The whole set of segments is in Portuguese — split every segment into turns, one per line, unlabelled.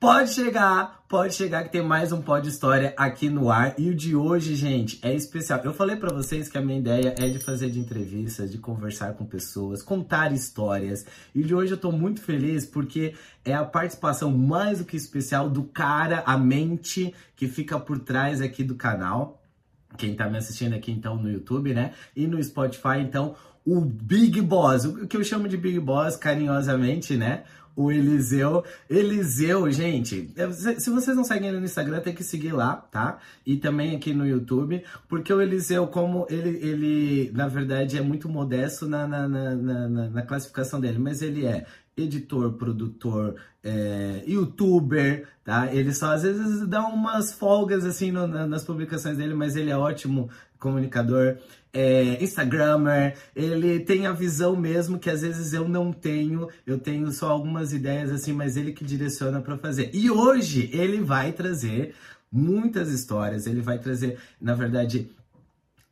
Pode chegar, pode chegar que tem mais um Pod História aqui no ar. E o de hoje, gente, é especial. Eu falei para vocês que a minha ideia é de fazer de entrevistas, de conversar com pessoas, contar histórias. E de hoje eu tô muito feliz porque é a participação mais do que especial do cara, a mente que fica por trás aqui do canal. Quem tá me assistindo aqui então no YouTube, né? E no Spotify, então, o Big Boss, o que eu chamo de Big Boss carinhosamente, né? o Eliseu. Eliseu, gente, se vocês não seguem ele no Instagram, tem que seguir lá, tá? E também aqui no YouTube, porque o Eliseu, como ele, ele na verdade, é muito modesto na, na, na, na, na classificação dele, mas ele é editor, produtor, é, youtuber, tá? Ele só às vezes dá umas folgas assim no, nas publicações dele, mas ele é ótimo comunicador, é, Instagrammer, ele tem a visão mesmo que às vezes eu não tenho, eu tenho só algumas ideias assim, mas ele que direciona para fazer. E hoje ele vai trazer muitas histórias, ele vai trazer, na verdade,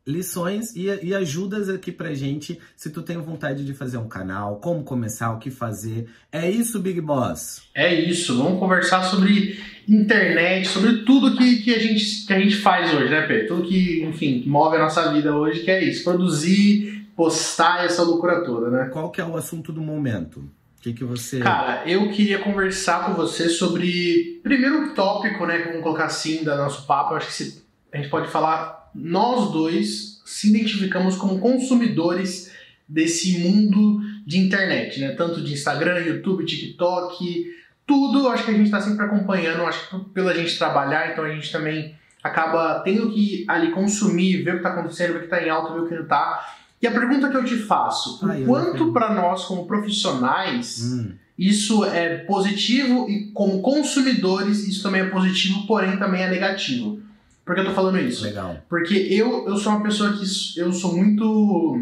lições e, e, ajudas aqui pra gente se tu tem vontade de fazer um canal, como começar, o que fazer. É isso, Big Boss?
É isso, vamos conversar sobre internet, sobre tudo que, que, a, gente, que a gente faz hoje, né, Pedro? Tudo que, enfim, que move a nossa vida hoje, que é isso, produzir, postar essa loucura toda, né?
Qual que é o assunto do momento? O que, que você...
Cara, eu queria conversar com você sobre, primeiro tópico, né, vamos colocar assim, da nosso papo, eu acho que a gente pode falar nós dois se identificamos como consumidores desse mundo de internet, né? Tanto de Instagram, YouTube, TikTok, tudo. Acho que a gente está sempre acompanhando. Acho que pela gente trabalhar, então a gente também acaba tendo que ali consumir, ver o que está acontecendo, ver o que está em alta, ver o que não está. E a pergunta que eu te faço: o quanto para nós como profissionais hum. isso é positivo e como consumidores isso também é positivo, porém também é negativo? Por que eu tô falando isso?
Legal.
Porque eu, eu sou uma pessoa que eu sou muito.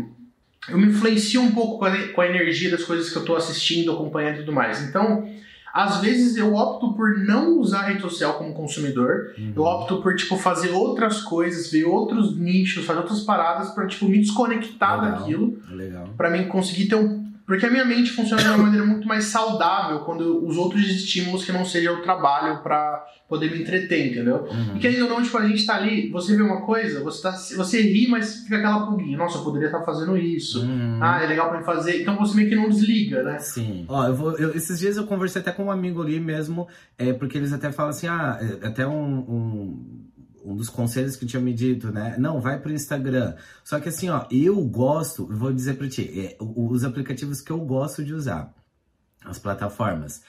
Eu me influencio um pouco com a, com a energia das coisas que eu tô assistindo, acompanhando e tudo mais. Então, às vezes eu opto por não usar a rede social como consumidor. Uhum. Eu opto por, tipo, fazer outras coisas, ver outros nichos, fazer outras paradas para tipo, me desconectar Legal. daquilo.
Legal.
Pra mim conseguir ter um porque a minha mente funciona de uma maneira muito mais saudável quando os outros estímulos que não sejam o trabalho para poder me entreter, entendeu? Uhum. E querendo ou não, tipo, a gente tá ali, você vê uma coisa, você, tá, você ri, mas fica aquela pulguinha. Nossa, eu poderia estar tá fazendo isso. Uhum. Ah, é legal pra mim fazer. Então você meio que não desliga, né?
Sim. Ó, eu vou, eu, esses dias eu conversei até com um amigo ali mesmo, é, porque eles até falam assim, ah, é, até um, um um dos conselhos que tinha me dito, né? Não, vai pro Instagram. Só que assim, ó, eu gosto, vou dizer pra ti, é, os aplicativos que eu gosto de usar, as plataformas.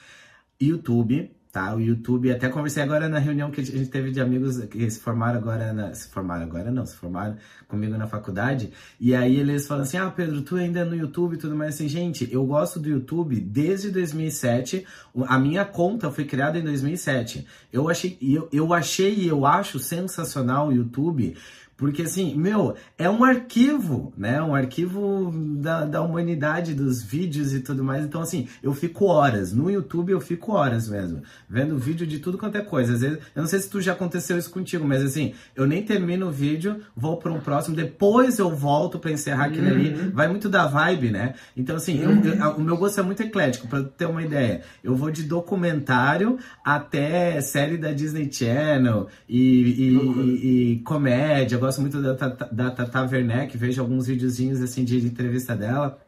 YouTube, tá? O YouTube, até conversei agora na reunião que a gente teve de amigos que se formaram agora, na, se formaram agora não, se formaram comigo na faculdade, e aí eles falam assim, ah, Pedro, tu ainda é no YouTube e tudo mais, assim, gente, eu gosto do YouTube desde 2007, a minha conta foi criada em 2007, eu achei, eu, eu achei e eu acho sensacional o YouTube, porque assim, meu, é um arquivo, né? Um arquivo da, da humanidade, dos vídeos e tudo mais. Então, assim, eu fico horas. No YouTube eu fico horas mesmo. Vendo vídeo de tudo quanto é coisa. Às vezes, eu não sei se tu já aconteceu isso contigo, mas assim, eu nem termino o vídeo, vou para um próximo, depois eu volto para encerrar aquilo uhum. ali. Vai muito da vibe, né? Então, assim, uhum. eu, eu, o meu gosto é muito eclético, para ter uma ideia. Eu vou de documentário até série da Disney Channel e, e, uhum. e, e comédia gosto muito da, da Tata Werneck, vejo alguns videozinhos assim de entrevista dela.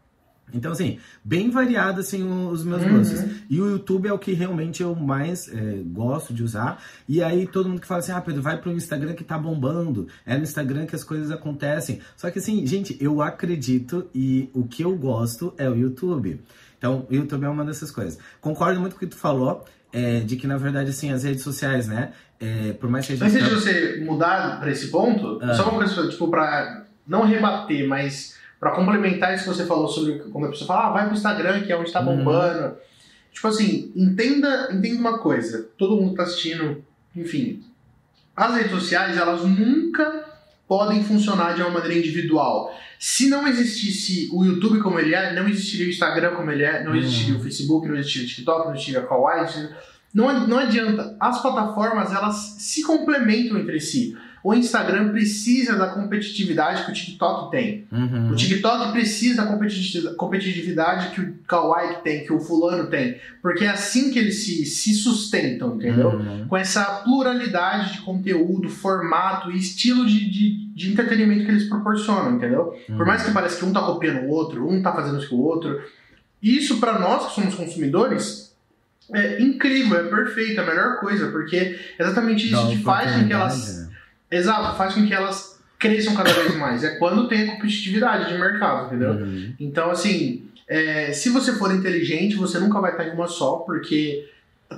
Então, assim, bem variado assim, os meus uhum. gostos. E o YouTube é o que realmente eu mais é, gosto de usar. E aí todo mundo que fala assim, ah, Pedro, vai pro Instagram que tá bombando. É no Instagram que as coisas acontecem. Só que assim, gente, eu acredito e o que eu gosto é o YouTube. Então, o YouTube é uma dessas coisas. Concordo muito com o que tu falou é, de que na verdade assim as redes sociais, né? É, por mais que a gente.
Antes de você mudar para esse ponto, ah. só uma coisa, tipo, para não rebater, mas para complementar isso que você falou sobre quando a pessoa fala, ah, vai pro Instagram, que é onde tá uhum. bombando. Uhum. Tipo assim, entenda, entenda uma coisa, todo mundo tá assistindo, enfim. As redes sociais, elas nunca podem funcionar de uma maneira individual. Se não existisse o YouTube como ele é, não existiria o Instagram como ele é, não existiria uhum. o Facebook, não existiria o TikTok, não existiria a Kawaii. Não, não adianta. As plataformas, elas se complementam entre si. o Instagram precisa da competitividade que o TikTok tem.
Uhum.
O TikTok precisa da competiti- competitividade que o Kawaii tem, que o fulano tem. Porque é assim que eles se, se sustentam, entendeu?
Uhum.
Com essa pluralidade de conteúdo, formato e estilo de, de, de entretenimento que eles proporcionam, entendeu? Por mais que pareça que um tá copiando o outro, um tá fazendo isso que o outro. Isso, para nós que somos consumidores, é incrível, é perfeito, é a melhor coisa, porque exatamente isso que faz com que elas.
né?
Exato, faz com que elas cresçam cada vez mais. É quando tem a competitividade de mercado, entendeu?
Uhum.
Então, assim, é, se você for inteligente, você nunca vai estar em uma só, porque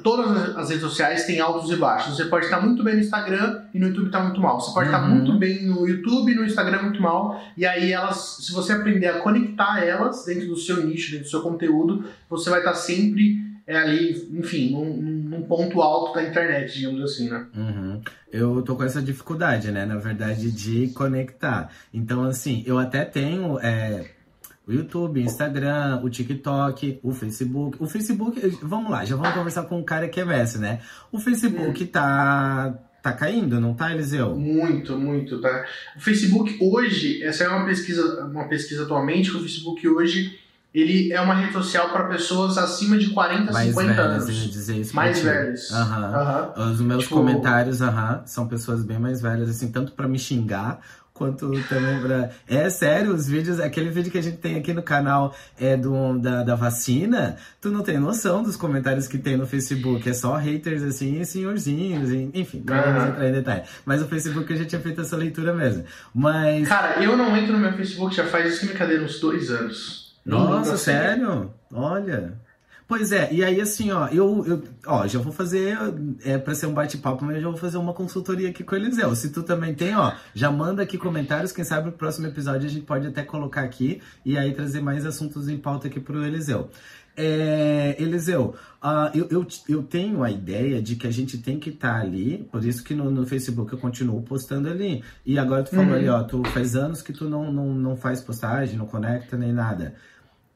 todas as- redes sociais têm altos e baixos. Você pode estar muito bem no Instagram e no YouTube está muito mal. Você pode estar
Uhum.
muito bem no YouTube e no Instagram muito mal. E aí elas, se você aprender a conectar elas dentro do seu nicho, dentro do seu conteúdo, você vai estar sempre é, ali, enfim, num, num- ponto alto da internet, digamos assim, né?
Uhum. Eu tô com essa dificuldade, né? Na verdade, de conectar. Então, assim, eu até tenho é, o YouTube, Instagram, o TikTok, o Facebook. O Facebook, vamos lá, já vamos conversar com um cara que é mestre, né? O Facebook tá, tá caindo, não tá, Eliseu?
Muito, muito, tá? O Facebook hoje, essa é uma pesquisa, uma pesquisa atualmente, que o Facebook hoje ele é uma rede social para pessoas acima de 40,
Mais
50
velhas,
anos.
dizer isso.
Mais velhos.
Aham.
Aham.
Os meus
Tipo-
comentários, aham, são pessoas bem mais velhas, assim, tanto pra me xingar, quanto também pra. É sério, os vídeos, aquele vídeo que a gente tem aqui no canal é do, da, da vacina, tu não tem noção dos comentários que tem no Facebook. É só haters, assim, e senhorzinhos, enfim, não vamos entrar em detalhe. Mas o Facebook eu já tinha feito essa leitura mesmo. Mas.
Cara, eu não entro no meu Facebook já faz isso que brincadeira, uns dois anos.
Nossa,
assim.
sério? Olha. Pois é, e aí assim, ó, eu, eu ó, já vou fazer, é pra ser um bate-papo, mas eu já vou fazer uma consultoria aqui com o Eliseu. Se tu também tem, ó, já manda aqui comentários, quem sabe no próximo episódio a gente pode até colocar aqui e aí trazer mais assuntos em pauta aqui pro Eliseu. É, Eliseu, ah, eu, eu, eu tenho a ideia de que a gente tem que estar ali, por isso que no, no Facebook eu continuo postando ali. E agora tu falou
Uhum.
ali, ó, tu faz anos que tu não, não, não faz postagem, não conecta nem nada.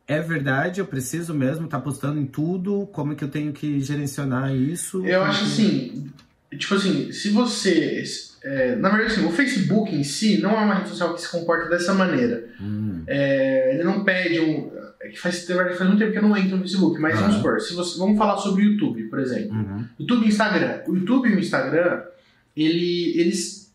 É verdade, eu preciso mesmo estar postando em tudo? Como é que eu tenho que gerenciar isso?
Eu acho
que-
assim, tipo assim, se você. é, na verdade, assim, o Facebook em si não é uma rede social que se comporta dessa maneira.
Hum,
É, ele não pede um. é que faz, faz muito tempo que eu não entro no Facebook, mas vamos
Aham.
supor, se você, vamos falar sobre o YouTube, por exemplo.
uhum,
YouTube e Instagram. O YouTube e o Instagram, ele, eles,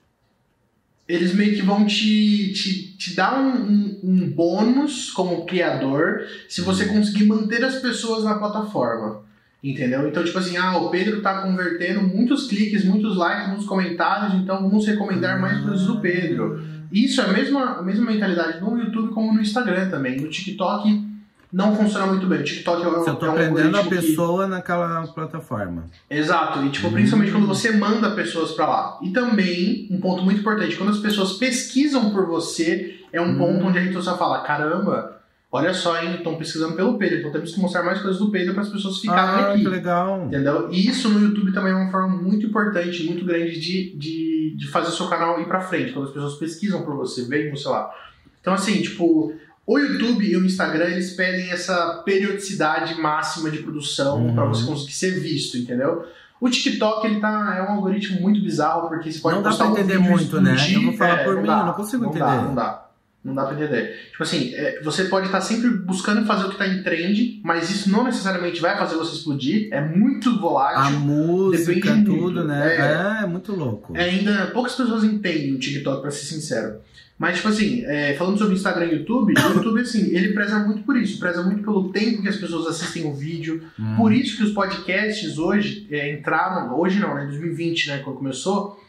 eles meio que vão te, te, te dar um, um, um bônus como criador se você conseguir manter as pessoas na plataforma. Entendeu? Então, tipo assim, ah, o Pedro tá convertendo muitos cliques, muitos likes, muitos comentários, então vamos recomendar mais coisas do Pedro. Isso é a mesma, a mesma mentalidade no YouTube como no Instagram também. No TikTok não funciona muito bem. O TikTok é, um-
Se eu tô
é um
prendendo a
algoritmo que-
pessoa naquela plataforma.
Exato, e tipo,
Hum.
principalmente quando você manda pessoas pra lá. E também, um ponto muito importante, quando as pessoas pesquisam por você, é um
Hum.
ponto onde a gente social fala, caramba, olha só, hein, estão pesquisando pelo Pedro, então temos que mostrar mais coisas do Pedro para as pessoas ficarem
ah,
aqui.
que legal.
Entendeu? E isso no YouTube também é uma forma muito importante, muito grande de, de, de fazer o seu canal ir pra frente, quando as pessoas pesquisam por você, veem você lá. Então, assim, tipo, o YouTube e o Instagram, eles pedem essa periodicidade máxima de produção
Uhum.
pra você conseguir ser visto, entendeu? O TikTok, ele tá, é um algoritmo muito bizarro, porque você pode
Não dá
postar
pra
um
entender
vídeo
muito, né?
explodir,
Eu vou falar
é,
por
não
mim,
dá,
eu não consigo
não
entender.
Dá, não dá. Não dá pra entender. Tipo assim, é, você pode estar sempre buscando fazer o que tá em trend, mas isso não necessariamente vai fazer você explodir. É muito
A
volátil.
música,
Depende
tudo,
muito,
né?
é.
É, é muito louco.
É, ainda poucas pessoas entendem o TikTok, pra ser sincero. Mas, tipo assim, é, falando sobre Instagram e YouTube, o YouTube, assim, ele preza muito por isso, preza muito pelo tempo que as pessoas assistem o vídeo.
Hum.
Por isso que os podcasts hoje é, entraram, hoje não, né, 2020, né, quando começou,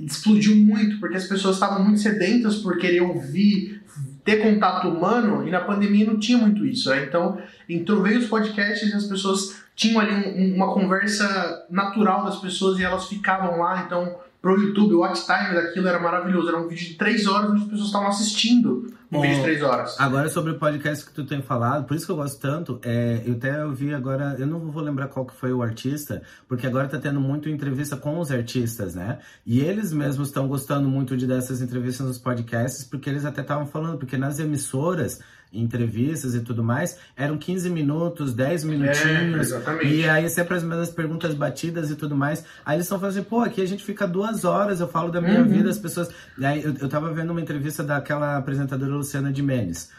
explodiu muito, porque as pessoas estavam muito sedentas por querer ouvir, ter contato humano, e na pandemia não tinha muito isso, né? Então, entrou, veio os podcasts e as pessoas tinham ali um- um- uma conversa natural das pessoas e elas ficavam lá, então pro YouTube, o watch time daquilo era maravilhoso, era um vídeo de três horas onde as pessoas estavam assistindo um
Bom,
vídeo de três horas.
Agora sobre o podcast que tu tem falado, por isso que eu gosto tanto, é, eu até ouvi agora, eu não vou lembrar qual que foi o artista, porque agora tá tendo muito entrevista com os artistas, né? E eles mesmos estão gostando muito de dessas entrevistas nos podcasts, porque eles até estavam falando, porque nas emissoras, entrevistas e tudo mais, eram 15 minutos, 10 minutinhos.
É.
E aí sempre as mesmas perguntas batidas e tudo mais. Aí eles estão falando assim, pô, aqui a gente fica duas horas, eu falo da minha
Uhum.
vida, as pessoas. Aí eu, eu tava vendo uma entrevista daquela apresentadora Luciana de Mendes.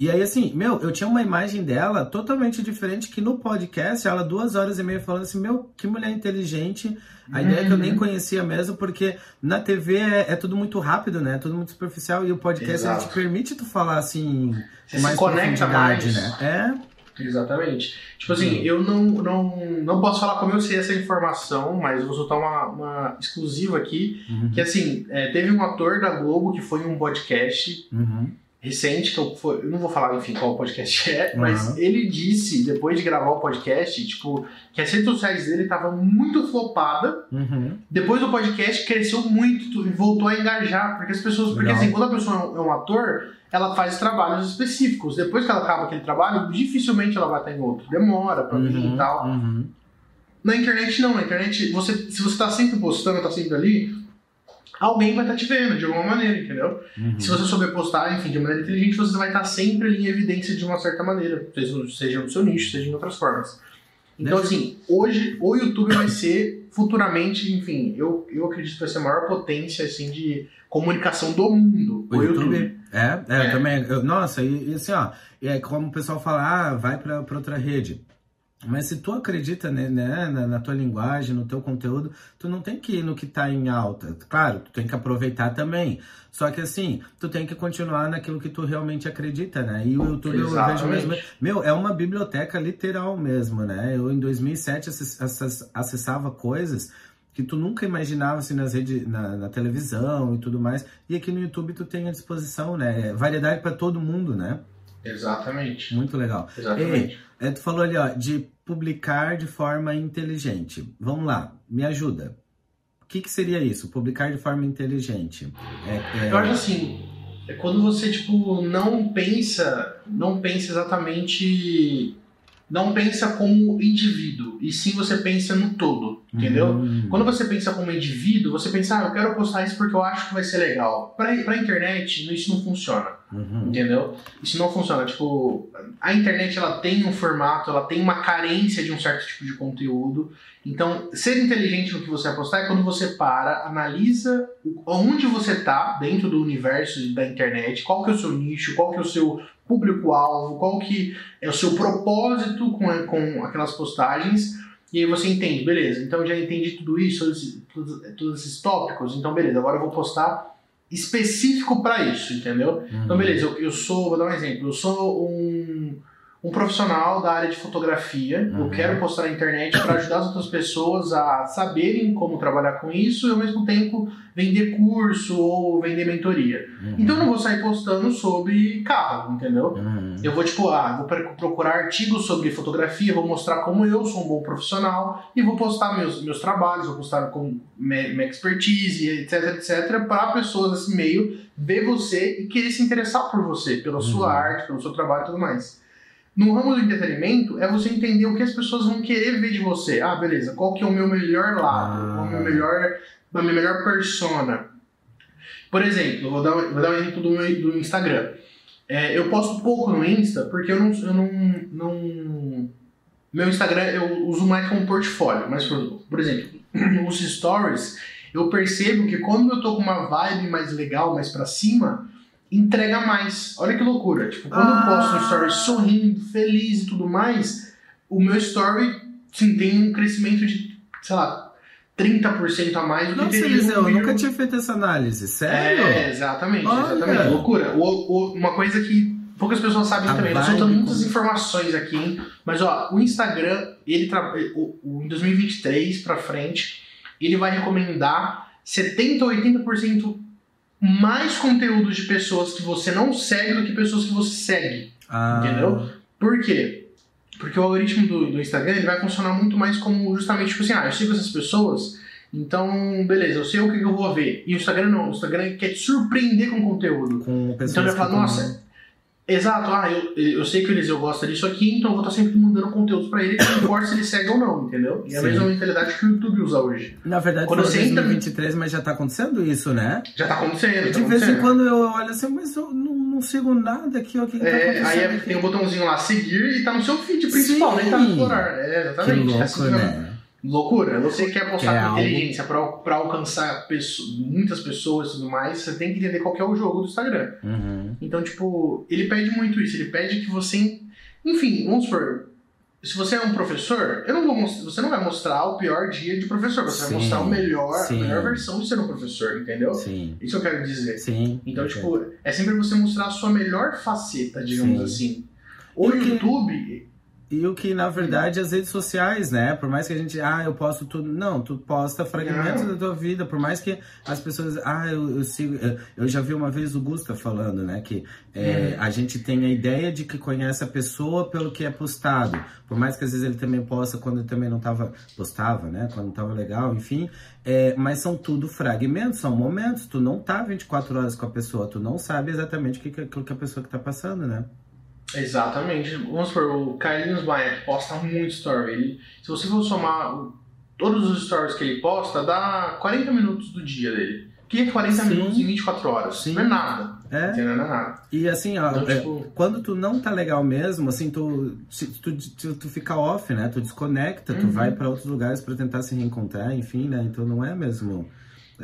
E aí, assim, meu, eu tinha uma imagem dela totalmente diferente que no podcast, ela duas horas e meia falando assim, meu, que mulher inteligente. A ideia é que eu nem
Uhum.
conhecia mesmo, porque na TV é, é tudo muito rápido, né? É tudo muito superficial. E o podcast ele te permite tu falar assim
Você
com
se
mais
conecta
profundidade,
mais.
né?
Exatamente. Tipo assim, eu não, não, não posso falar como eu sei essa informação, mas eu vou soltar uma, uma exclusiva aqui.
É. Uhum.
Que assim, é, teve um ator da Globo que foi em um podcast
Uhum.
Recente, que eu, eu não vou falar, enfim, qual podcast é, mas
Uhum.
ele disse, depois de gravar o podcast, tipo, que as redes sociais dele estavam muito flopada.
Uhum.
Depois do podcast cresceu muito e voltou a engajar, porque as pessoas, porque assim, quando a pessoa é um- é um ator, ela faz trabalhos específicos. Depois que ela acaba aquele trabalho, dificilmente ela vai estar em outro. Demora pra vir
Uhum.
e tal.
Uhum.
Na internet não, na internet, você, se você tá sempre postando, tá sempre ali, alguém vai estar te vendo de alguma maneira, entendeu?
Uhum.
Se você souber postar, enfim, de maneira inteligente, você vai estar sempre ali em evidência de uma certa maneira, seja, no seu nicho, seja em outras formas. Então, assim, hoje o YouTube vai ser futuramente, enfim, eu, eu acredito que vai ser a maior potência, assim, de comunicação do mundo.
O YouTube. É, é, eu também. eu- nossa, e, e assim, ó, e é como o pessoal fala, ah, vai pra, pra outra rede. Mas se tu acredita né, né, na, na tua linguagem, no teu conteúdo, tu não tem que ir no que tá em alta. Claro, tu tem que aproveitar também. Só que assim, tu tem que continuar naquilo que tu realmente acredita, né? E o YouTube eu vejo
Exatamente.
mesmo. Meu, é uma biblioteca literal mesmo, né? Eu em 2007 acess- acess- acessava coisas que tu nunca imaginava assim nas redes, na, na televisão e tudo mais. E aqui no YouTube tu tem à disposição, né? Variedade para todo mundo, né?
Exatamente.
Muito legal.
Exatamente.
É, tu falou ali, ó, de publicar de forma inteligente. Vamos lá, me ajuda. O que, que seria isso? Publicar de forma inteligente. É, é-
Eu acho assim, é quando você, tipo, não pensa, não pensa exatamente, não pensa como indivíduo, e sim você pensa no todo, entendeu?
Hum,
Quando você pensa como indivíduo, você pensa, ah, eu quero postar isso porque eu acho que vai ser legal. Pra, pra internet, isso não funciona.
Uhum,
Entendeu? Isso não funciona. Tipo, a internet ela tem um formato, ela tem uma carência de um certo tipo de conteúdo. Então, ser inteligente no que você vai postar é quando você para, analisa onde você tá dentro do universo da internet, qual que é o seu nicho, qual que é o seu público-alvo, qual que é o seu propósito com, com aquelas postagens. E aí você entende, beleza, então já entendi tudo isso, todos, todos, todos esses tópicos, então beleza, agora eu vou postar específico para isso, entendeu?
uhum.
Então, beleza, eu, eu sou, vou dar um exemplo, eu sou um, um profissional da área de fotografia, eu
Uhum.
quero postar na internet para ajudar as outras pessoas a saberem como trabalhar com isso e ao mesmo tempo vender curso ou vender mentoria.
Uhum,
Então eu não vou sair postando sobre carro, entendeu?
uhum,
Eu vou, tipo, ah, vou procurar artigos sobre fotografia, vou mostrar como eu sou um bom profissional e vou postar meus, meus trabalhos, vou postar com minha, expertise, etc, etc, para pessoas desse meio ver você e querer se interessar por você, pela sua
Uhum.
arte, pelo seu trabalho e tudo mais. No ramo do entretenimento, é você entender o que as pessoas vão querer ver de você. Ah, beleza, qual que é o meu melhor lado,
Ah.
qual é o meu melhor, a minha melhor persona. Por exemplo, eu vou dar, um- vou dar um exemplo do meu do Instagram. É, eu posto pouco no Insta porque eu não, eu não, não. Meu Instagram eu uso mais como portfólio. Mas, por, por exemplo, os stories, eu percebo que quando eu tô com uma vibe mais legal, mais pra cima, entrega mais. Olha que loucura. Tipo, quando
Ah.
eu posto um story sorrindo, feliz e tudo mais, o meu story sim, tem um crescimento de, sei lá, 30% a mais do que
Nossa,
teria
Eliseu, eu
um
nunca
vídeo-
tinha feito essa análise. Sério?
é, exatamente,
Olha.
exatamente. Loucura. O, o- uma coisa que poucas pessoas sabem
A
também. Nós
vibe
soltamos muitas informações aqui, hein? Mas ó, o Instagram, ele tra... o, em 2023 pra frente, ele vai recomendar 70 ou 80% mais conteúdo de pessoas que você não segue do que pessoas que você segue.
Ah,
Entendeu? Por quê? Porque o algoritmo do, do Instagram ele vai funcionar muito mais como justamente tipo assim, ah, eu sigo essas pessoas, então beleza, eu sei o que que eu vou ver. E o Instagram não, o Instagram quer te surpreender com conteúdo.
Com
Então ele vai falar, nossa, Exato, ah, eu, eu sei que o Eliseu gosta disso aqui, então eu vou estar sempre mandando conteúdos pra ele, não importa se ele segue ou não, entendeu? E é a mesma mentalidade que o YouTube usa hoje.
Na verdade,
Quando você entra-
2023, mas já tá acontecendo isso, né?
Já tá acontecendo, tá
De vez em quando eu olho assim, mas eu não, não sigo nada aqui, ó, o que, que tá
É, aí é- tem o botãozinho lá, seguir, e tá no seu feed principal,
Sim.
nem tá no explorar. É,
Que
exatamente.
louco, né?
Loucura. Você quer postar
Quer
com
algo.
inteligência pra, pra alcançar pesso- muitas pessoas e tudo mais, você tem que entender qual que é o jogo do Instagram.
Uhum.
Então, tipo, ele pede muito isso. Ele pede que você. Enfim, vamos supor. Se você é um professor, eu não vou mostrar, você não vai mostrar o pior dia de professor, você
Sim,
vai mostrar o melhor, a
sim.
melhor versão de ser um professor, entendeu?
Sim,
Isso eu quero dizer.
sim.
Então, tipo, é sempre você mostrar a sua melhor faceta, digamos
Sim.
assim. O YouTube,
E o que, na verdade, as redes sociais, né? Por mais que a gente, ah, eu posto tudo. Não, tu posta fragmentos
Não.
da tua vida. Por mais que as pessoas, ah, eu, eu sigo. Eu, eu já vi uma vez o Gusta falando, né? Que é,
Uhum.
a gente tem a ideia de que conhece a pessoa pelo que é postado. Por mais que às vezes ele também posta quando também não tava. Postava, né? Quando não tava legal, enfim. É, mas são tudo fragmentos, são momentos. Tu não tá 24 horas com a pessoa, tu não sabe exatamente o que, que, aquilo que a pessoa que tá passando, né?
Exatamente. Vamos supor, o Carlinhos Maia posta muito story. Ele, se você for somar todos os stories que ele posta, dá 40 minutos do dia dele. Que é 40
Sim.
minutos em 24 horas?
Sim.
Não é nada.
É.
Não é nada.
E assim, ó,
Então,
é,
tipo,
quando tu não tá legal mesmo, assim, tu, tu, tu, tu fica off, né? Tu desconecta, tu
Uhum.
vai pra outros lugares pra tentar se reencontrar, enfim, né? Então não é mesmo.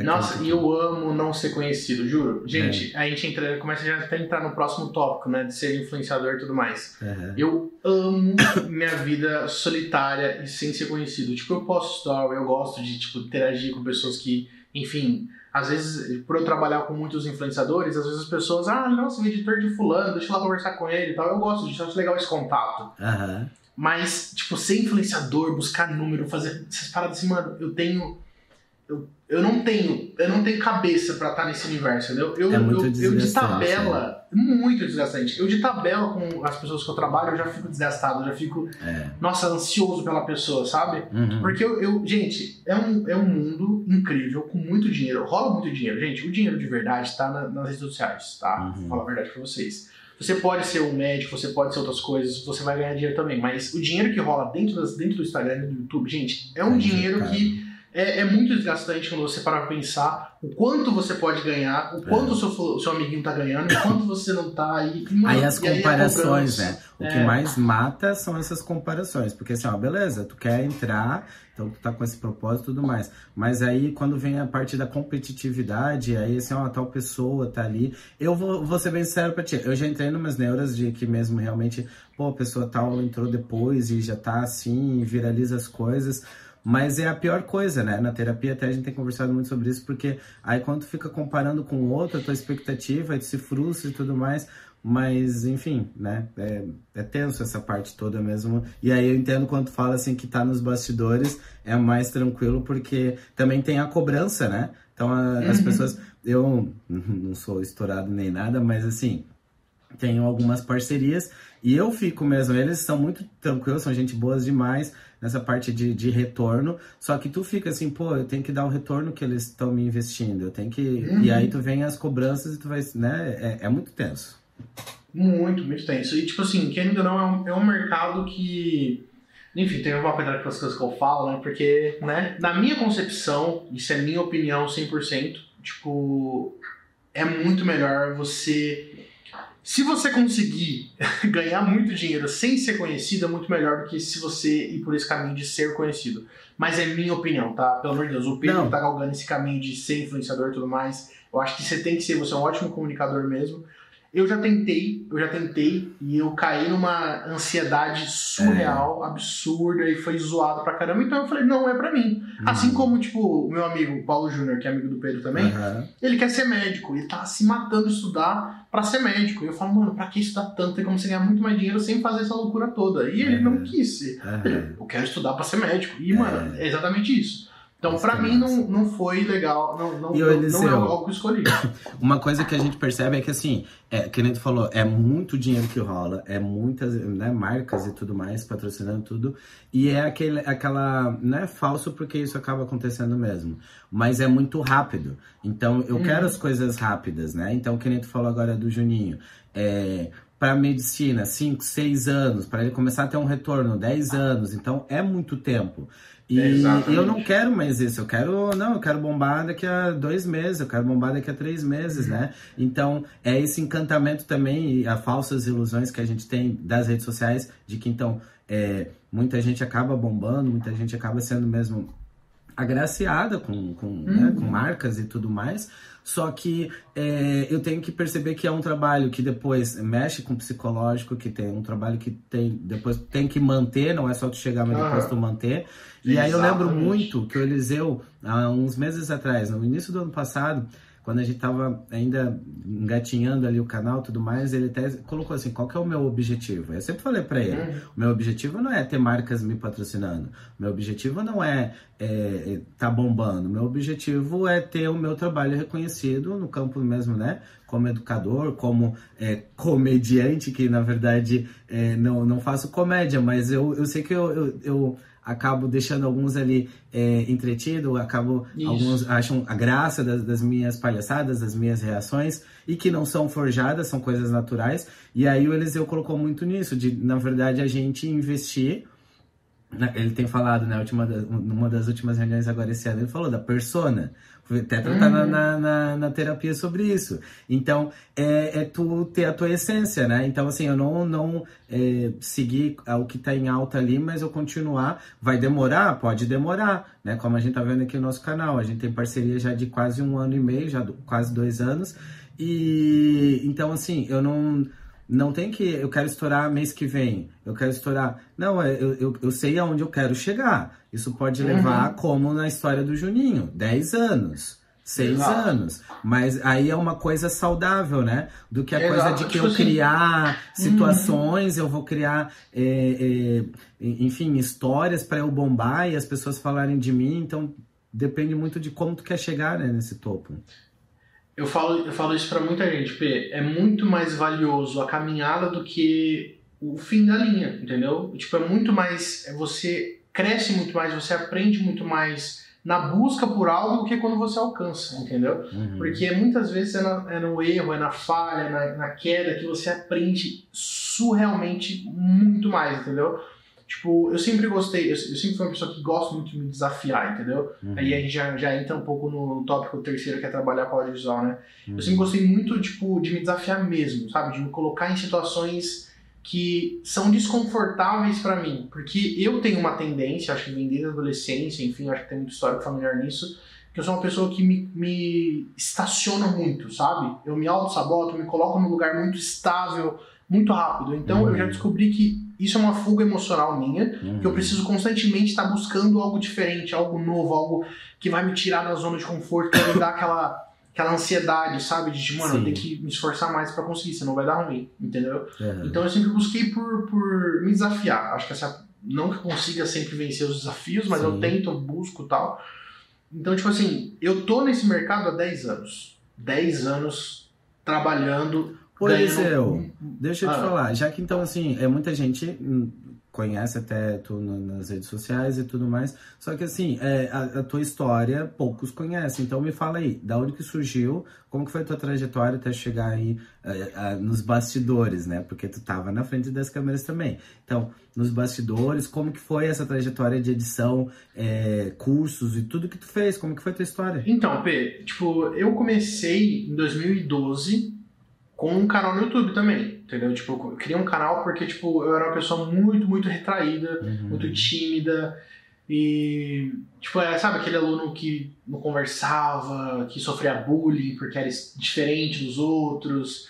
Nossa, e eu amo não ser conhecido, juro. Gente,
É.
a gente entra, começa já até a entrar no próximo tópico, né? De ser influenciador e tudo mais. Eu amo minha vida solitária e sem ser conhecido. Tipo, eu posto story, eu gosto de, tipo, interagir com pessoas que, enfim, às vezes, por eu trabalhar com muitos influenciadores, às vezes as pessoas, ah, nossa, o editor de fulano, deixa eu lá conversar com ele e tal. Eu gosto disso, acho legal esse contato.
Aham.
Mas, tipo, ser influenciador, buscar número, fazer essas paradas assim, mano, eu tenho. Eu, eu não tenho. Eu não tenho cabeça pra estar nesse universo, entendeu? Eu,
É muito
eu, eu de tabela. Muito desgastante. Eu de tabela com as pessoas que eu trabalho, eu já fico desgastado, eu já fico,
É.
nossa, ansioso pela pessoa, sabe?
Uhum.
Porque eu, eu- gente, é um, é um mundo incrível, com muito dinheiro. Rola muito dinheiro. Gente, o dinheiro de verdade tá na- nas redes sociais, tá?
Uhum.
Vou falar a verdade pra vocês. Você pode ser um médico, você pode ser outras coisas, você vai ganhar dinheiro também. Mas o dinheiro que rola dentro, das, dentro do Instagram e do YouTube, gente, é um
É
dinheiro que é, é muito desgastante quando você parar pra pensar o quanto você pode ganhar, o quanto o seu, o seu amiguinho tá ganhando, o quanto você não tá. E, mano,
Aí as
e aí
comparações,
cobrança.
né? O que
É.
mais mata são essas comparações. Porque assim, ó, beleza, tu quer entrar, então tu tá com esse propósito e tudo mais. Mas aí quando vem a parte da competitividade, aí assim, ó, tal pessoa tá ali. Eu vou, vou ser bem sincero pra ti. Eu já entrei numas neuras de que mesmo realmente, pô, a pessoa tal entrou depois e já tá assim, viraliza as coisas. Mas é a pior coisa, né? Na terapia até a gente tem conversado muito sobre isso, porque aí quando tu fica comparando com o outro, a tua expectativa, aí tu se frustra e tudo mais. Mas, enfim, né? É, é tenso essa parte toda mesmo. E aí eu entendo quando tu fala assim que tá nos bastidores, é mais tranquilo, porque também tem a cobrança, né? Então a- as
Uhum.
pessoas. Eu não sou estourado nem nada, mas assim, tenho algumas parcerias e eu fico mesmo. Eles são muito tranquilos, são gente boas demais nessa parte de, de retorno. Só que tu fica assim, pô, eu tenho que dar o retorno que eles estão me investindo. Eu tenho que.
Uhum.
E aí tu vem as cobranças e tu vai. né? É, é muito tenso.
Muito, muito tenso. E, tipo assim, que ainda não é um, é um mercado que. Enfim, tem uma cuidado com as coisas que eu falo, né? Porque, né, na minha concepção, isso é minha opinião 100%, tipo, é muito melhor você. Se você conseguir ganhar muito dinheiro sem ser conhecido, é muito melhor do que se você ir por esse caminho de ser conhecido. Mas é minha opinião, tá? Pelo amor de Deus, o Pedro
Não.
tá galgando esse caminho de ser influenciador e tudo mais. Eu acho que você tem que ser, você é um ótimo comunicador mesmo. Eu já tentei, eu já tentei, e eu caí numa ansiedade surreal, absurda, e foi zoado pra caramba. Então eu falei, não é pra mim. Assim como, tipo, o meu amigo Paulo Júnior, que é amigo do Pedro também,
Aham.
ele quer ser médico, ele tá se matando de estudar pra ser médico. E eu falo, mano, pra que estudar tanto? Tem como você ganhar muito mais dinheiro sem fazer essa loucura toda. E ele
É.
não quis ser.
Aham.
Ele, eu quero estudar pra ser médico. E,
É.
mano, é exatamente isso. Então,
é
mim, não, não foi legal. Não, não,
E, ô,
não, não é algo que eu escolhi.
Uma coisa que a gente percebe é que assim, é, que nem tu falou, é muito dinheiro que rola, é muitas né, marcas e tudo mais, patrocinando tudo, e é aquele, aquela, não é falso porque isso acaba acontecendo mesmo, mas é muito rápido. Então eu
Uhum.
quero as coisas rápidas, né? Então, que nem tu falou agora do Juninho, é, para medicina, 5, 6 anos, para ele começar a ter um retorno, 10 anos. Então é muito tempo. E eu não quero mais isso, eu quero, não, eu quero bombar daqui a dois meses, eu quero bombar daqui a três meses, uhum. né? Então, é esse encantamento também e as falsas ilusões que a gente tem das redes sociais, de que então, é, muita gente acaba bombando, muita gente acaba sendo mesmo agraciada com, com, uhum. né, com marcas e tudo mais, só que é, eu tenho que perceber que é um trabalho que depois mexe com o psicológico, que tem um trabalho que tem depois tem que manter, não é só tu chegar, mas depois tu manter. E Exatamente. aí eu lembro muito que o Eliseu, há uns meses atrás, no início do ano passado, quando a gente tava ainda engatinhando ali o canal tudo mais, ele até colocou assim, qual que é o meu objetivo? Eu sempre falei para ele, uhum. o meu objetivo não é ter marcas me patrocinando, o meu objetivo não é, é, é tá bombando, o meu objetivo é ter o meu trabalho reconhecido no campo mesmo, né? Como educador, como é, comediante, que na verdade é, não, não faço comédia, mas eu, eu sei que eu, eu, eu acabo deixando alguns ali é, entretido, acabo Isso. alguns acham a graça das, das, minhas palhaçadas, das minhas reações e que não são forjadas, são coisas naturais. E aí o Eliseu colocou muito nisso, de na verdade a gente investir né, ele tem falado, né, última, numa das últimas reuniões agora esse ano, ele falou da persona. Até tratar uhum. na, na, na, terapia sobre isso. Então, é, é tu ter a tua essência, né? Então, assim, eu não, não é, seguir o que tá em alta ali, mas eu continuar. Vai demorar? Pode demorar, né? Como a gente tá vendo aqui no nosso canal. A gente tem parceria já de quase um ano e meio, já quase dois anos. E, então, assim, eu não não tem que eu quero estourar mês que vem, eu quero estourar. Não, é, eu, eu, eu sei aonde eu quero chegar. Isso pode uhum. levar, uhum. como na história do Juninho, 10 anos. Seis Exato. anos. Mas aí é uma coisa saudável, né? Do que a Exato. coisa de que eu criar situações, uhum. eu vou criar, é, é, enfim, histórias para eu bombar e as pessoas falarem de mim. Então depende muito de como tu quer chegar né, nesse topo.
Eu falo, eu falo isso para muita gente, P. É muito mais valioso a caminhada do que o fim da linha, entendeu? Tipo, é muito mais. É você cresce muito mais, você aprende muito mais na busca por algo do que quando você alcança, entendeu? Uhum. Porque muitas vezes é, na, é, no erro, é na falha, na, na queda que você aprende surrealmente muito mais, entendeu? Tipo, eu sempre gostei, eu, eu, sempre fui uma pessoa que gosta muito de me desafiar, entendeu? Uhum. Aí a gente já, já entra um pouco no, tópico terceiro, que é trabalhar com audiovisual, né? Uhum. Eu sempre gostei muito, tipo, de me desafiar mesmo, sabe? De me colocar em situações que são desconfortáveis para mim. Porque eu tenho uma tendência, acho que vem desde a adolescência, enfim, acho que tem muito histórico familiar nisso, que eu sou uma pessoa que me, me estaciona muito, sabe? Eu me auto-saboto, me coloco num lugar muito estável, muito rápido. Então uhum. eu já descobri que isso é uma fuga emocional minha, uhum. que eu preciso constantemente estar buscando algo diferente, algo novo, algo que vai me tirar da zona de conforto, que vai me dar aquela, aquela ansiedade, sabe? De, mano, Sim. eu tenho que me esforçar mais para conseguir, senão vai dar ruim, entendeu? Uhum. Então eu sempre busquei por, por me desafiar. Acho que essa. Não que eu consiga sempre vencer os desafios, mas Sim. eu tento, eu busco tal. Então, tipo assim, eu tô nesse mercado há 10 anos. 10 anos trabalhando
Pois é, eu. Deixa eu te ah. falar, já que então, assim, é muita gente hum, conhece até tu nas redes sociais e tudo mais, só que assim, é, a, a, tua história poucos conhecem, então me fala aí, da onde que surgiu, como que foi a tua trajetória até chegar aí uh, uh, nos bastidores, né, porque tu tava na frente das câmeras também, então, nos bastidores, como que foi essa trajetória de edição, é, cursos e tudo que tu fez, como que foi a tua história?
Então, P, tipo, eu comecei em 2012 com um canal no YouTube também, entendeu? Tipo, eu criei um canal porque, tipo, eu era uma pessoa muito, muito retraída, uhum. muito tímida e, tipo, é, sabe aquele aluno que não conversava, que sofria bullying porque era diferente dos outros.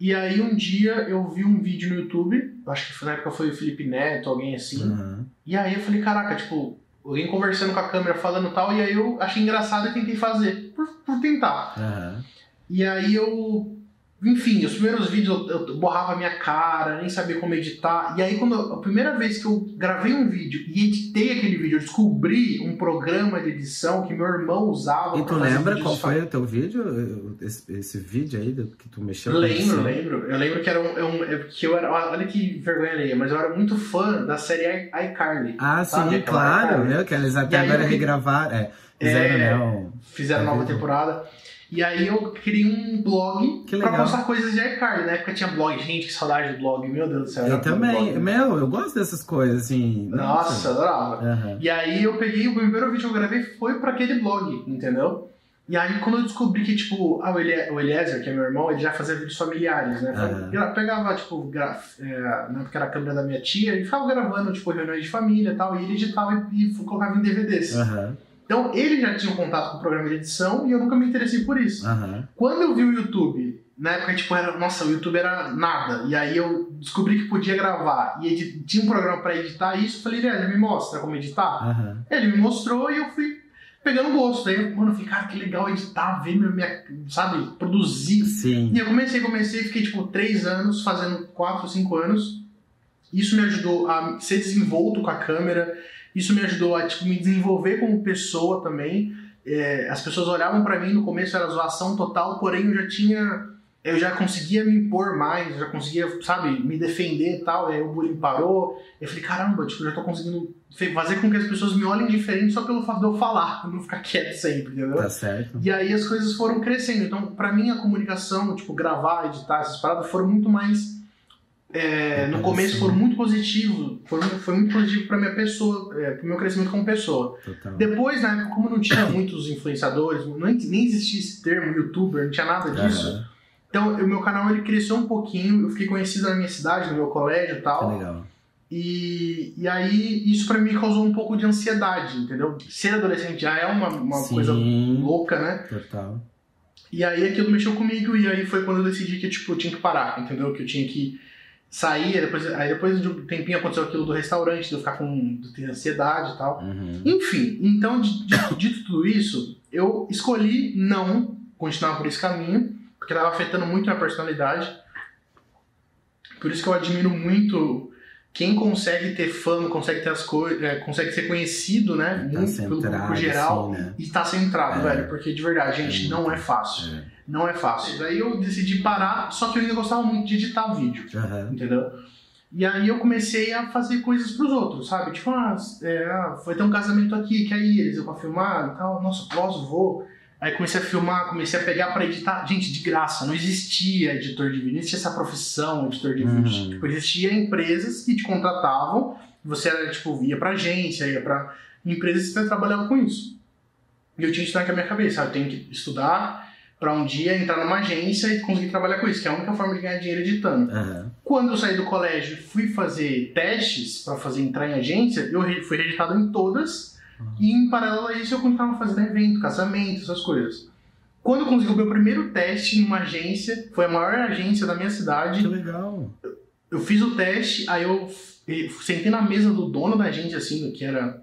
E aí um dia eu vi um vídeo no YouTube, acho que na época foi o Felipe Neto, alguém assim, uhum. e aí eu falei, caraca, tipo, alguém conversando com a câmera, falando tal, e aí eu achei engraçado e tentei fazer, por, por tentar. Uhum. E aí eu enfim, os primeiros vídeos eu, eu borrava a minha cara, nem sabia como editar. E aí, quando eu, a primeira vez que eu gravei um vídeo e editei aquele vídeo, eu descobri um programa de edição que meu irmão usava.
E tu lembra qual foi o teu vídeo? Esse, esse vídeo aí que tu mexeu?
Lembro, lembro. Eu lembro que era um, um, é que eu era. Olha que vergonha alheia, mas eu era muito fã da série iCarly.
Ah, sabe? sim, claro, viu? Que eles até agora regravaram. É, fizeram, é,
não, fizeram nova temporada. E aí eu criei um blog pra postar coisas de iCarly. Na época tinha blog, gente, que saudade do blog, meu Deus do céu.
Eu também.
blog.
Meu, eu gosto dessas coisas, assim.
Nossa, adorava.
Aham.
E aí eu peguei, o primeiro vídeo que eu gravei foi pra aquele blog, entendeu? E aí quando eu descobri que, tipo, ah, o, Elie- o Eliezer, que é meu irmão, ele já fazia vídeos familiares, né?
Aham.
Eu pegava, tipo, gra... é, na época era a câmera da minha tia, e ficava gravando, tipo, reuniões de família e tal, e ele editava e, e colocava em DVDs.
Aham.
Então ele já tinha um contato com o programa de edição e eu nunca me interessei por isso.
Aham.
Quando eu vi o YouTube, na época, tipo, era, nossa, o YouTube era nada. E aí eu descobri que podia gravar e tinha um programa pra editar isso, eu falei, Eliezer, me mostra como editar.
Aham.
Ele me mostrou e eu fui pegando gosto. Aí, mano, eu falei, cara, que legal editar, ver meu, minha, sabe, produzir.
Sim.
E eu comecei, comecei, fiquei tipo três anos, fazendo quatro, cinco anos. Isso me ajudou a ser desenvolto com a câmera. Isso me ajudou a tipo, me desenvolver como pessoa também. É, as pessoas olhavam pra mim no começo era zoação total, porém eu já tinha, eu já conseguia me impor mais, eu já conseguia, sabe, me defender e tal. Aí o bullying parou. Eu falei, caramba, tipo, eu já tô conseguindo fazer com que as pessoas me olhem diferente só pelo fato de eu falar, não ficar quieto sempre, entendeu?
Tá certo.
E aí as coisas foram crescendo. Então, pra mim, a comunicação, tipo, gravar, editar, essas paradas foram muito mais. É, no começo foram muito positivo. Foi, foi muito positivo pra minha pessoa, é, pro meu crescimento como pessoa.
Total.
Depois, na época, como não tinha muitos influenciadores, nem, nem existia esse termo youtuber, não tinha nada disso.
Aham.
Então, o meu canal ele cresceu um pouquinho, eu fiquei conhecido na minha cidade, no meu colégio e
Que
tal.
legal.
E, e aí, isso pra mim causou um pouco de ansiedade, entendeu? Ser adolescente já é uma, uma
Sim.
coisa louca, né?
Total.
E aí aquilo mexeu comigo e aí foi quando eu decidi que tipo, eu tinha que parar, entendeu? Que eu tinha que sair, aí depois, aí depois de um tempinho aconteceu aquilo do restaurante, de eu ficar com de ter ansiedade e tal.
Uhum.
Enfim, então dito tudo isso, eu escolhi não continuar por esse caminho, porque estava afetando muito a minha personalidade. Por isso que eu admiro muito quem consegue ter fama, consegue ter as coisas, consegue ser conhecido, né?
Tá
muito pelo público geral
assim, né?
e tá centrado,
É.
velho, porque de verdade, gente,
É
não é fácil. Não é fácil. Aí eu decidi parar, só que eu ainda gostava muito de editar vídeo,
Aham.
entendeu? E aí eu comecei a fazer coisas pros outros, sabe? Tipo, ah, é, ah, vai ter um casamento aqui, quer ir? Eles eu pra filmar e tal. Nossa, posso, vou. Aí comecei a filmar, comecei a pegar pra editar. Gente, de graça, não existia editor de vídeo, não existia essa profissão, editor de
Uhum.
vídeo. Tipo, existia empresas que te contratavam, você era, tipo, ia pra agência, ia pra empresas que trabalhavam com isso. E eu tinha isso na minha cabeça, ah, eu tenho que estudar pra um dia entrar numa agência e conseguir trabalhar com isso, que é a única forma de ganhar dinheiro editando.
Aham.
Quando eu saí do colégio e fui fazer testes pra fazer entrar em agência, eu fui registrado em todas e em paralelo a isso eu continuava fazendo evento, casamento, essas coisas. Quando eu consegui o meu primeiro teste numa agência, foi a maior agência da minha
Que
cidade,
legal.
eu fiz o teste, aí eu sentei na mesa do dono da agência, assim, que era.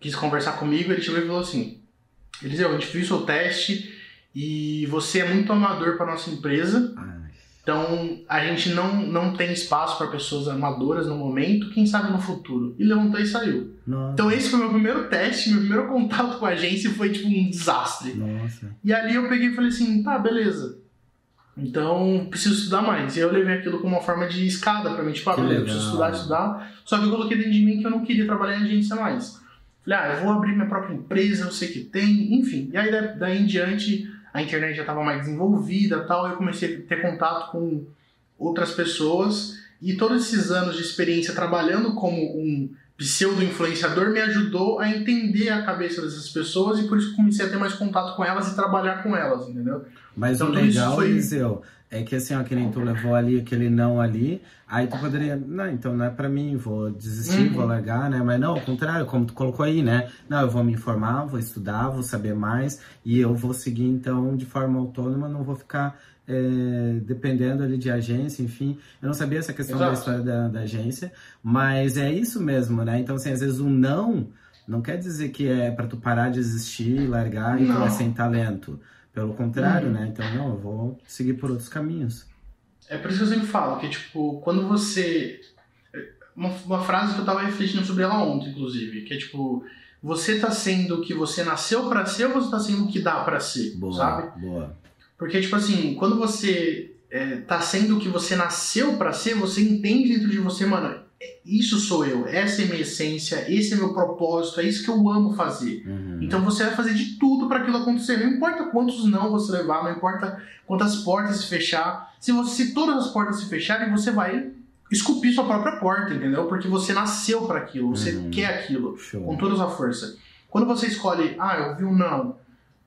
quis conversar comigo, ele chegou e falou assim: Eliseu, a gente viu o seu teste e você é muito amador para nossa empresa, então a gente não, não tem espaço para pessoas amadoras no momento, quem sabe no futuro. E levantou e saiu.
nossa.
Então esse foi meu primeiro teste, meu primeiro contato com a agência foi tipo um desastre.
Nossa.
E ali eu peguei e falei assim, tá, beleza. Então, preciso estudar mais. E eu levei aquilo como uma forma de escada pra mim, tipo, ah, eu preciso estudar, estudar. Só que eu coloquei dentro de mim que eu não queria trabalhar em agência mais. Falei, ah, eu vou abrir minha própria empresa, eu sei que tem, enfim. E aí da- daí em diante a internet já estava mais desenvolvida e tal, eu comecei a ter contato com outras pessoas e todos esses anos de experiência trabalhando como um pseudo-influenciador me ajudou a entender a cabeça dessas pessoas e por isso comecei a ter mais contato com elas e trabalhar com elas, entendeu?
Mas
Então,
o legal,
foi-
é que assim, ó, que nem tu levou ali aquele não ali, aí tu poderia, não, então não é pra mim, vou desistir,
Uhum.
vou largar, né? Mas não, ao contrário, como tu colocou aí, né? Não, eu vou me informar, vou estudar, vou saber mais e eu vou seguir então de forma autônoma, não vou ficar é, dependendo ali de agência, enfim. Eu não sabia essa questão da
Exato.
história da, da agência, mas é isso mesmo, né? Então, assim, às vezes um não não quer dizer que é pra tu parar de existir, largar e
Não.
é sem talento. Pelo contrário,
Uhum.
né? Então, não, eu vou seguir por outros caminhos.
É por isso que eu sempre falo que, tipo, quando você. Uma, uma frase que eu tava refletindo sobre ela ontem, inclusive, que é tipo. Você tá sendo o que você nasceu pra ser ou você tá sendo o que dá pra ser,
Boa,
sabe?
boa.
Porque, tipo assim, quando você é, tá sendo o que você nasceu pra ser, você entende dentro de você, mano, isso sou eu, essa é minha essência, esse é meu propósito, é isso que eu amo fazer.
Uhum.
Então você vai fazer de tudo para aquilo acontecer. Não importa quantos não você levar, não importa quantas portas se fechar. Se, você, se todas as portas se fecharem, você vai esculpir sua própria porta, entendeu? Porque você nasceu para aquilo, você uhum. quer aquilo, Show. com toda a sua força. Quando você escolhe, ah, eu vi um não,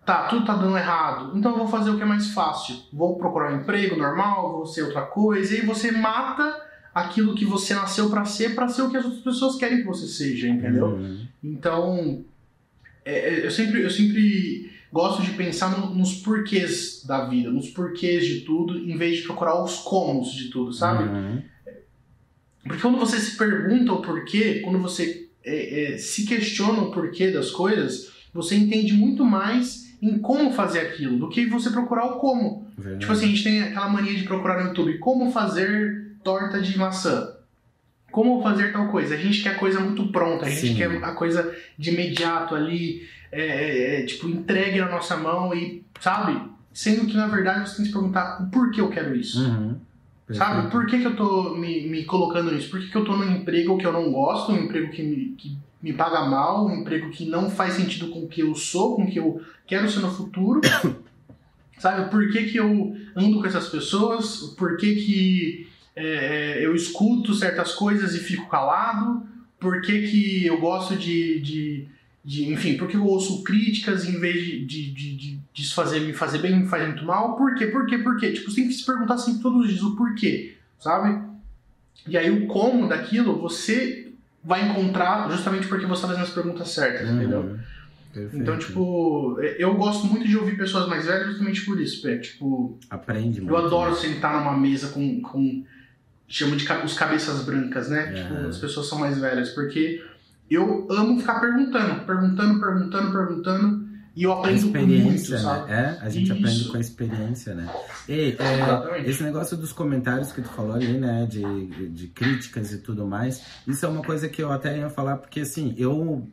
tá, tudo tá dando errado, então eu vou fazer o que é mais fácil. Vou procurar um emprego normal, vou ser outra coisa, e aí você mata aquilo que você nasceu para ser, para ser o que as outras pessoas querem que você seja, entendeu? Uhum. Então, é, é, eu, sempre, eu sempre gosto de pensar no, nos porquês da vida, nos porquês de tudo, em vez de procurar os comos de tudo, sabe? Uhum. Porque quando você se pergunta o porquê, quando você é, é, se questiona o porquê das coisas, você entende muito mais em como fazer aquilo do que você procurar o como. Verdade. Tipo assim, a gente tem aquela mania de procurar no YouTube como fazer torta de maçã. Como fazer tal coisa? A gente quer coisa muito pronta, a gente Sim. quer a coisa de imediato ali, é, é, é, tipo, entregue na nossa mão e, sabe? Sendo que na verdade você tem que se perguntar o porquê eu quero isso. Uhum. Sabe? Por que, que eu tô me, me colocando nisso? Por que, que eu tô num emprego que eu não gosto, um emprego que me, que me paga mal, um emprego que não faz sentido com o que eu sou, com o que eu quero ser no futuro? Sabe? Por que, que eu ando com essas pessoas? Por que, que é, é, eu escuto certas coisas e fico calado? Por que, que eu gosto de, de, de Enfim, por que eu ouço críticas em vez de, de, de, de fazer, me fazer bem, me fazer muito mal. Por quê? Por quê? Por quê? Tipo, você tem que se perguntar sempre todos os dias o porquê, sabe? E aí o como daquilo você vai encontrar justamente porque você está fazendo as perguntas certas, uhum. entendeu? Perfeito. Então, tipo, eu gosto muito de ouvir pessoas mais velhas justamente por isso, Pé. Tipo,
aprende muito.
Eu adoro né? sentar numa mesa com, com chama de os cabeças brancas, né? É. Tipo, as pessoas são mais velhas, porque eu amo ficar perguntando, perguntando, perguntando, perguntando e eu aprendo a experiência, muito,
né? É, a gente Isso. aprende com a experiência, né? E, é, esse negócio dos comentários que tu falou ali, né? De, de críticas e tudo mais, isso é uma coisa que eu até ia falar, porque assim, eu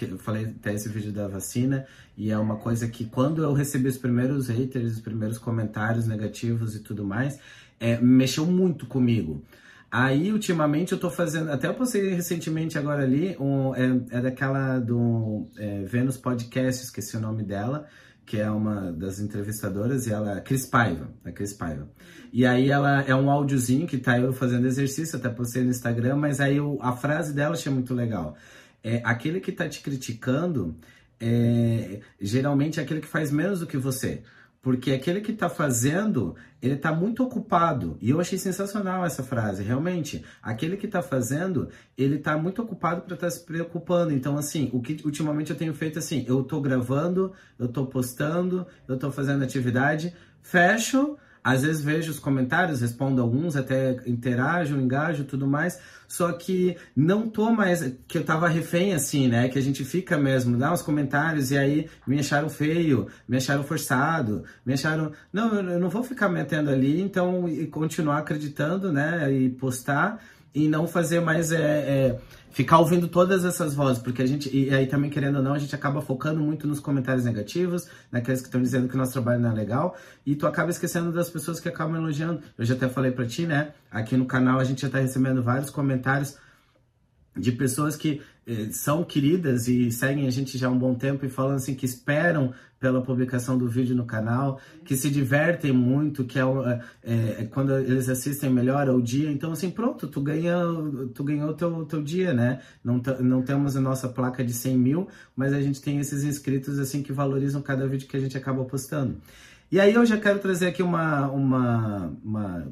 eu falei até esse vídeo da vacina, e é uma coisa que quando eu recebi os primeiros haters, os primeiros comentários negativos e tudo mais, é, mexeu muito comigo. Aí, ultimamente, eu tô fazendo. Até eu postei recentemente agora ali, um, é, é daquela do é, Vênus Podcast, esqueci o nome dela, que é uma das entrevistadoras, e ela. Cris Paiva, a Cris Paiva. E aí ela é um áudiozinho que tá eu fazendo exercício, até postei no Instagram, mas aí eu, a frase dela achei muito legal. É, aquele que tá te criticando é geralmente é aquele que faz menos do que você. Porque aquele que está fazendo, ele está muito ocupado. E eu achei sensacional essa frase, realmente. Aquele que está fazendo, ele está muito ocupado para estar tá se preocupando. Então, assim, o que ultimamente eu tenho feito assim, eu estou gravando, eu estou postando, eu estou fazendo atividade, fecho, às vezes vejo os comentários, respondo alguns, até interajo, engajo tudo mais. Só que não tô mais. Que eu tava refém assim, né? Que a gente fica mesmo, dá uns comentários e aí me acharam feio, me acharam forçado, me acharam. Não, eu não vou ficar metendo ali, então, e continuar acreditando, né? E postar e não fazer mais. É, é ficar ouvindo todas essas vozes, porque a gente, e aí também querendo ou não, a gente acaba focando muito nos comentários negativos, naqueles que estão dizendo que nosso trabalho não é legal, e tu acaba esquecendo das pessoas que acabam elogiando. Eu já até falei para ti, né? Aqui no canal a gente já tá recebendo vários comentários de pessoas que são queridas e seguem a gente já há um bom tempo e falando assim que esperam pela publicação do vídeo no canal, que se divertem muito, que é, é, quando eles assistem melhora o dia. Então assim, pronto, tu ganha, tu ganhou o teu, teu dia, né? Não, não temos a nossa placa de 100 mil, mas a gente tem esses inscritos assim que valorizam cada vídeo que a gente acaba postando. E aí eu já quero trazer aqui uma, uma, uma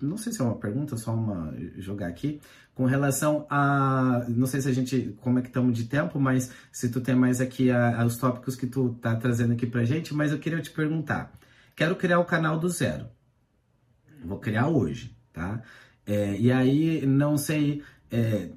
não sei se é uma pergunta, só uma jogar aqui, com relação a, não sei se a gente, como é que estamos de tempo, mas se tu tem mais aqui a, a, os tópicos que tu tá trazendo aqui pra gente, mas eu queria te perguntar, quero criar o canal do zero, vou criar hoje, tá? É, e aí, não sei, é,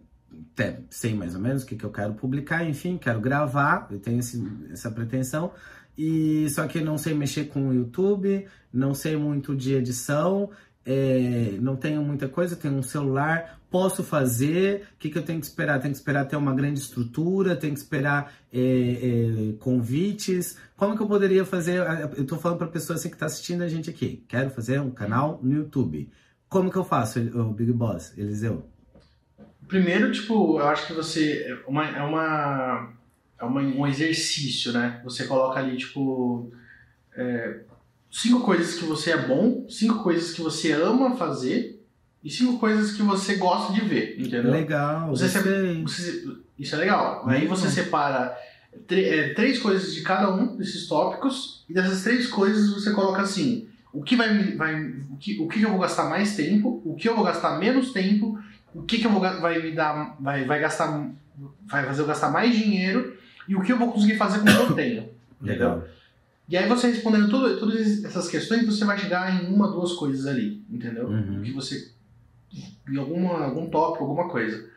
até sei mais ou menos o que, que eu quero publicar, enfim, quero gravar, eu tenho esse, essa pretensão, e só que não sei mexer com o YouTube, não sei muito de edição, é, não tenho muita coisa, tenho um celular, posso fazer, o que, que eu tenho que esperar? Tenho que esperar ter uma grande estrutura, tenho que esperar é, é, convites. Como que eu poderia fazer? Eu estou falando para pessoa assim que está assistindo a gente aqui. Quero fazer um canal no YouTube. Como que eu faço, o Big Boss, Eliseu?
Primeiro, tipo, eu acho que você. É uma, é uma é uma, um exercício, né? Você coloca ali, tipo, é, cinco coisas que você é bom, cinco coisas que você ama fazer e cinco coisas que você gosta de ver, entendeu?
Legal,
Você
gostei.
Você- isso é legal. Aí você separa é, três coisas de cada um desses tópicos e dessas três coisas você coloca assim: o que vai, vai o que, o que eu vou gastar mais tempo, o que eu vou gastar menos tempo, o que, que eu vou vai me dar vai, vai gastar vai fazer eu gastar mais dinheiro e o que eu vou conseguir fazer com o que eu tenho.
Legal.
E aí você respondendo tudo- todas essas questões, você vai chegar em uma, duas coisas ali, entendeu?
Uhum.
Que você. em alguma, algum tópico, alguma coisa.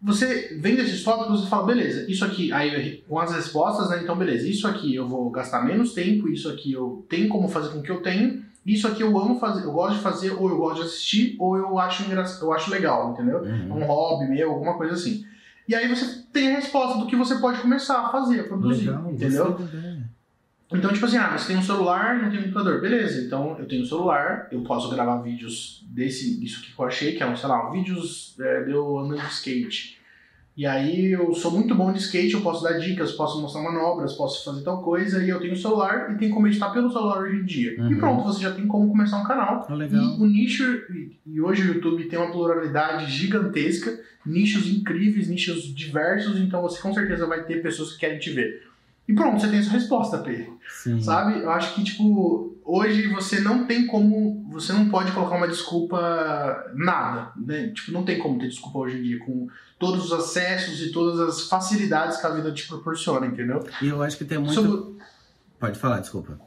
Você vem desses tópicos e fala, beleza, isso aqui, aí com as respostas, né? Então, beleza, isso aqui eu vou gastar menos tempo, isso aqui eu tenho como fazer com o que eu tenho, isso aqui eu amo fazer, eu gosto de fazer, ou eu gosto de assistir, ou eu acho, eu acho legal, entendeu?
Uhum.
um hobby meu, alguma coisa assim. E aí você tem a resposta do que você pode começar a fazer, a produzir,
Legal,
entendeu?
ideia.
Então, tipo assim, ah, você tem um celular, não tem um computador. Beleza, então eu tenho um celular, eu posso gravar vídeos desse, disso aqui que eu achei, que é um, sei lá, vídeos é, de eu andando de skate. E aí eu sou muito bom de skate, eu posso dar dicas, posso mostrar manobras, posso fazer tal coisa, e eu tenho um celular e tenho como editar pelo celular hoje em dia. E
Uhum.
pronto, você já tem como começar um canal.
Ah, legal.
E o nicho, e- e hoje o YouTube tem uma pluralidade gigantesca, nichos incríveis, nichos diversos, então você com certeza vai ter pessoas que querem te ver. E pronto, você tem essa resposta, Pedro.
Sim.
Sabe? Eu acho que, tipo, hoje você não tem como. Você não pode colocar uma desculpa nada. Né? Tipo, não tem como ter desculpa hoje em dia, com todos os acessos e todas as facilidades que a vida te proporciona, entendeu?
E eu acho que tem muito.
Sobre-
Pode falar, desculpa.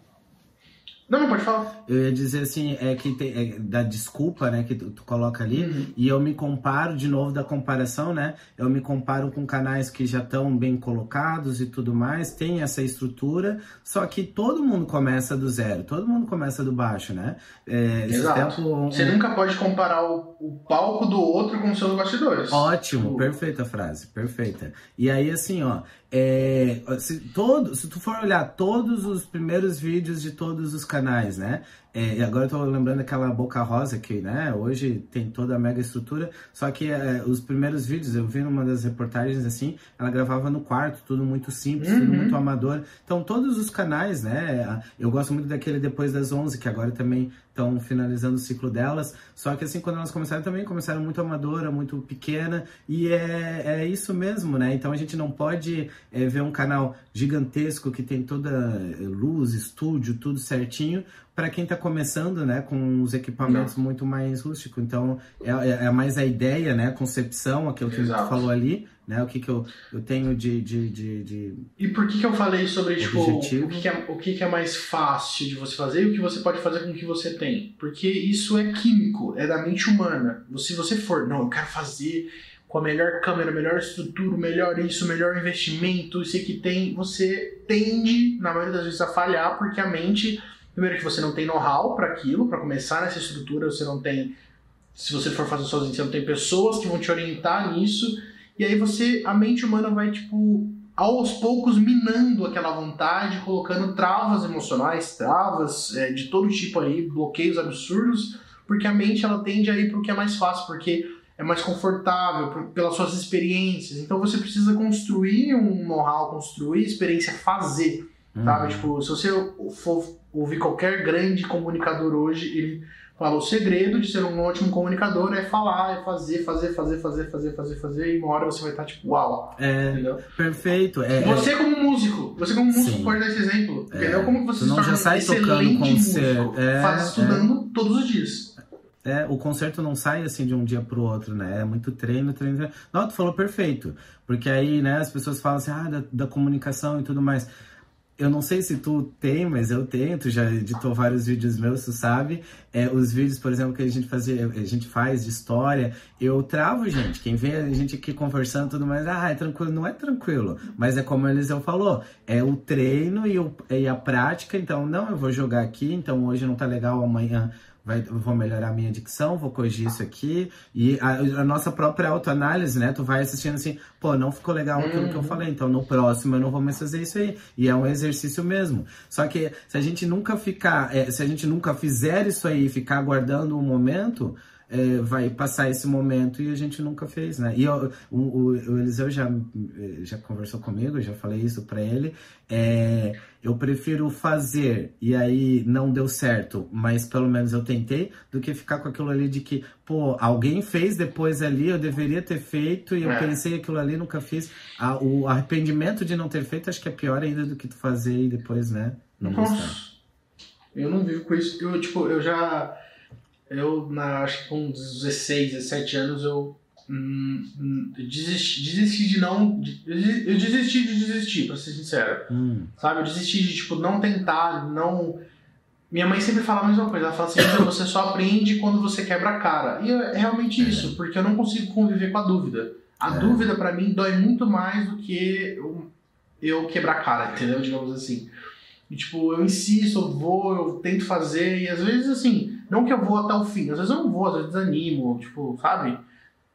Não, não pode falar.
Eu ia dizer assim, é que tem, é da desculpa, né, que tu, tu coloca ali,
Uhum.
e eu me comparo, de novo da comparação, né? Eu me comparo com canais que já estão bem colocados e tudo mais, tem essa estrutura, só que todo mundo começa do zero, todo mundo começa do baixo, né? É,
Exato.
tempo, um-
Você nunca pode comparar o, o palco do outro com os seus bastidores.
Ótimo,
Tipo,
perfeita frase, perfeita. E aí, assim, ó, é, se, todo, se tu for olhar todos os primeiros vídeos de todos os canais, né? É, agora eu tô lembrando aquela Boca Rosa que, né, hoje tem toda a mega estrutura, só que é, os primeiros vídeos, eu vi numa das reportagens assim, ela gravava no quarto, tudo muito simples, tudo
Uhum.
muito amador. Então, todos os canais, né, eu gosto muito daquele Depois das 11, que agora também estão finalizando o ciclo delas, só que assim, quando elas começaram também, começaram muito amadora, muito pequena, e é, é isso mesmo, né? Então a gente não pode é, ver um canal gigantesco que tem toda é, luz, estúdio, tudo certinho, para quem tá começando, né, com os equipamentos muito mais rústicos. Então é, é- é mais a ideia, né, a concepção, aquilo que
Exato.
tu falou ali, né, o que, que eu, eu tenho de, de, de, de-
E por que, que eu falei sobre tipo,
Objetivo.
o, que, que é, o que, que é mais fácil de você fazer e o que você pode fazer com o que você tem? Porque isso é químico, é da mente humana. Se você for, não, eu quero fazer com a melhor câmera, melhor estrutura, melhor isso, melhor investimento, isso que tem, você tende, na maioria das vezes, a falhar, porque a mente, primeiro que você não tem know-how para aquilo, para começar nessa estrutura, você não tem. Se você for fazer sozinho, você não tem pessoas que vão te orientar nisso. E aí você, a mente humana vai, tipo, aos poucos minando aquela vontade, colocando travas emocionais, travas é, de todo tipo aí, bloqueios absurdos, porque a mente ela tende a ir pro que é mais fácil, porque é mais confortável, por- pelas suas experiências. Então você precisa construir um know-how, construir experiência, fazer, sabe?
Uhum.
Tipo, se você for ouvir qualquer grande comunicador hoje, ele fala o segredo de ser um ótimo comunicador é falar, é fazer, fazer, fazer, fazer, fazer, fazer, fazer, e uma hora você vai estar tipo, uau,
É,
entendeu?
perfeito. É, é-
Você como músico, você como músico
Sim.
pode dar esse exemplo, entendeu? Como você
não já sai
um
tocando concerto. É,
Faz estudando todos os dias.
É, o concerto não sai assim de um dia pro outro, né? É muito treino, treino, treino. Não, tu falou perfeito. Porque aí, né, as pessoas falam assim, ah, da, da comunicação e tudo mais. Eu não sei se tu tem, mas eu tenho, tu já editou vários vídeos meus, tu sabe. É, os vídeos, por exemplo, que a gente fazia, a gente faz de história, eu travo, gente. Quem vê a gente aqui conversando e tudo mais, ah, é tranquilo, não é tranquilo. Mas é como a Eliseu falou, é o treino e, o, e a prática, então, não, eu vou jogar aqui, então hoje não tá legal, amanhã vai, vou melhorar a minha dicção, vou corrigir isso aqui. E a, a nossa própria autoanálise, né? Tu vai assistindo assim, pô, não ficou legal aquilo que eu
Uhum.
falei, então no próximo eu não vou mais fazer isso aí. E é um exercício mesmo. Só que se a gente nunca ficar, é, se a gente nunca fizer isso aí, ficar aguardando um momento. É, vai passar esse momento e a gente nunca fez, né? E o, o, o Eliseu já, já conversou comigo, já falei isso para ele. É, eu prefiro fazer e aí não deu certo, mas pelo menos eu tentei, do que ficar com aquilo ali de que, pô, alguém fez depois ali, eu deveria ter feito e eu é. pensei aquilo ali, nunca fiz. o arrependimento de não ter feito acho que é pior ainda do que tu fazer e depois, né? Não
Nossa. gostar. Eu não vivo com isso. Eu, tipo, eu já. Eu, na, acho que com 16, 17 anos, eu hum, hum, desisti, desisti de não. eu desisti de desistir, pra ser sincero. Hum. Sabe? Eu desisti de, tipo, não tentar, não. Minha mãe sempre fala a mesma coisa. Ela fala assim: você só aprende quando você quebra a cara. E é realmente é. isso, porque eu não consigo conviver com a dúvida. A é. dúvida, para mim, dói muito mais do que eu, eu quebrar a cara, entendeu? Digamos assim. E, tipo, eu insisto, eu vou, eu tento fazer, e às vezes, assim, não que eu vou até o fim, às vezes eu não vou, às vezes desanimo, tipo, sabe?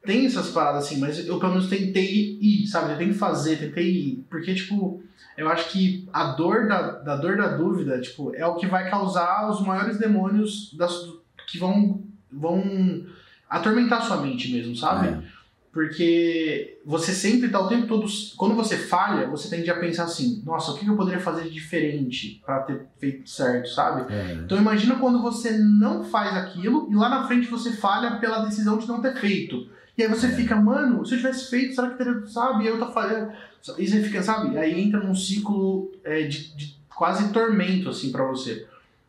Tem essas paradas assim, mas eu pelo menos tentei ir, sabe? Tentei fazer, tentei ir. Porque, tipo, eu acho que a dor da, da dor da dúvida, tipo, é o que vai causar os maiores demônios das, que vão, vão atormentar sua mente mesmo, sabe? É. Porque você sempre está o tempo todo. Quando você falha, você tende a pensar assim: nossa, o que eu poderia fazer de diferente para ter feito certo, sabe? É. Então imagina quando você não faz aquilo e lá na frente você falha pela decisão de não ter feito. E aí você é. fica, mano, se eu tivesse feito, será que teria, sabe? E eu tô falhando. E você fica, sabe? Aí entra num ciclo é, de, de, quase tormento, assim, para você.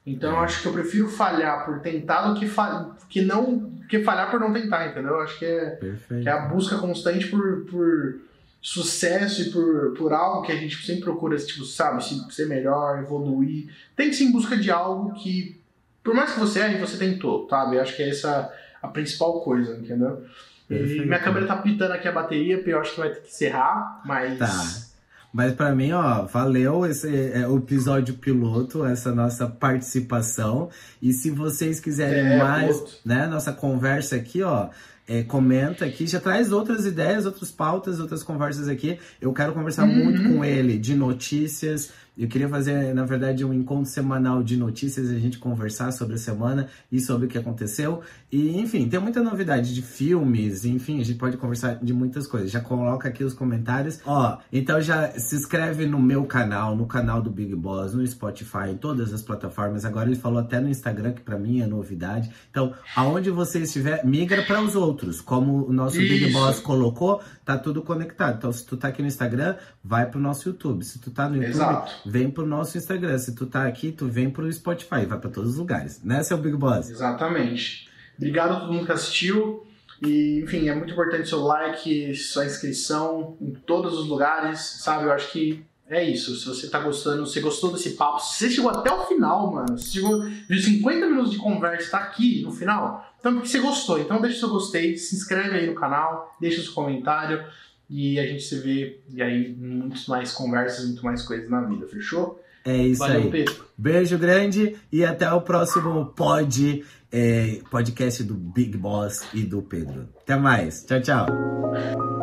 Então eu é. acho que eu prefiro falhar por tentar do que, fa que não que falhar por não tentar, entendeu? Eu acho que é, que é a busca constante por, por sucesso e por, por algo que a gente sempre procura, tipo, sabe, ser melhor, evoluir. Tem que ser em busca de algo que, por mais que você erre, você tentou, sabe? Eu acho que é essa a principal coisa, entendeu? Perfeito. E minha câmera tá pitando aqui a bateria, eu acho que vai ter que encerrar, mas.
Tá. Mas para mim, ó, valeu esse é, o episódio piloto, essa nossa participação. E se vocês quiserem é, mais, piloto. né, nossa conversa aqui, ó, é, comenta aqui, já traz outras ideias, outras pautas, outras conversas aqui. Eu quero conversar uhum. muito com ele de notícias, eu queria fazer, na verdade, um encontro semanal de notícias, a gente conversar sobre a semana e sobre o que aconteceu. E, enfim, tem muita novidade de filmes, enfim, a gente pode conversar de muitas coisas. Já coloca aqui os comentários. Ó, então já se inscreve no meu canal, no canal do Big Boss, no Spotify, em todas as plataformas. Agora ele falou até no Instagram, que para mim é novidade. Então, aonde você estiver, migra para os outros. Como o nosso Isso. Big Boss colocou, tá tudo conectado. Então, se tu tá aqui no Instagram, vai pro nosso YouTube. Se tu tá no YouTube, Exato vem pro nosso Instagram. Se tu tá aqui, tu vem pro Spotify, vai para todos os lugares. Né, seu Big Boss?
Exatamente. Obrigado a todo mundo que assistiu. E, enfim, é muito importante seu like, sua inscrição em todos os lugares, sabe? Eu acho que é isso. Se você tá gostando, se gostou desse papo, se você chegou até o final, mano, se chegou de 50 minutos de conversa, tá aqui no final, então porque você gostou. Então deixa seu gostei, se inscreve aí no canal, deixa seu comentário. E a gente se vê e aí muitas mais conversas, muito mais coisas na vida, fechou?
É isso Valeu, aí. Pedro. Beijo grande e até o próximo pod, é, podcast do Big Boss e do Pedro. Até mais. Tchau, tchau.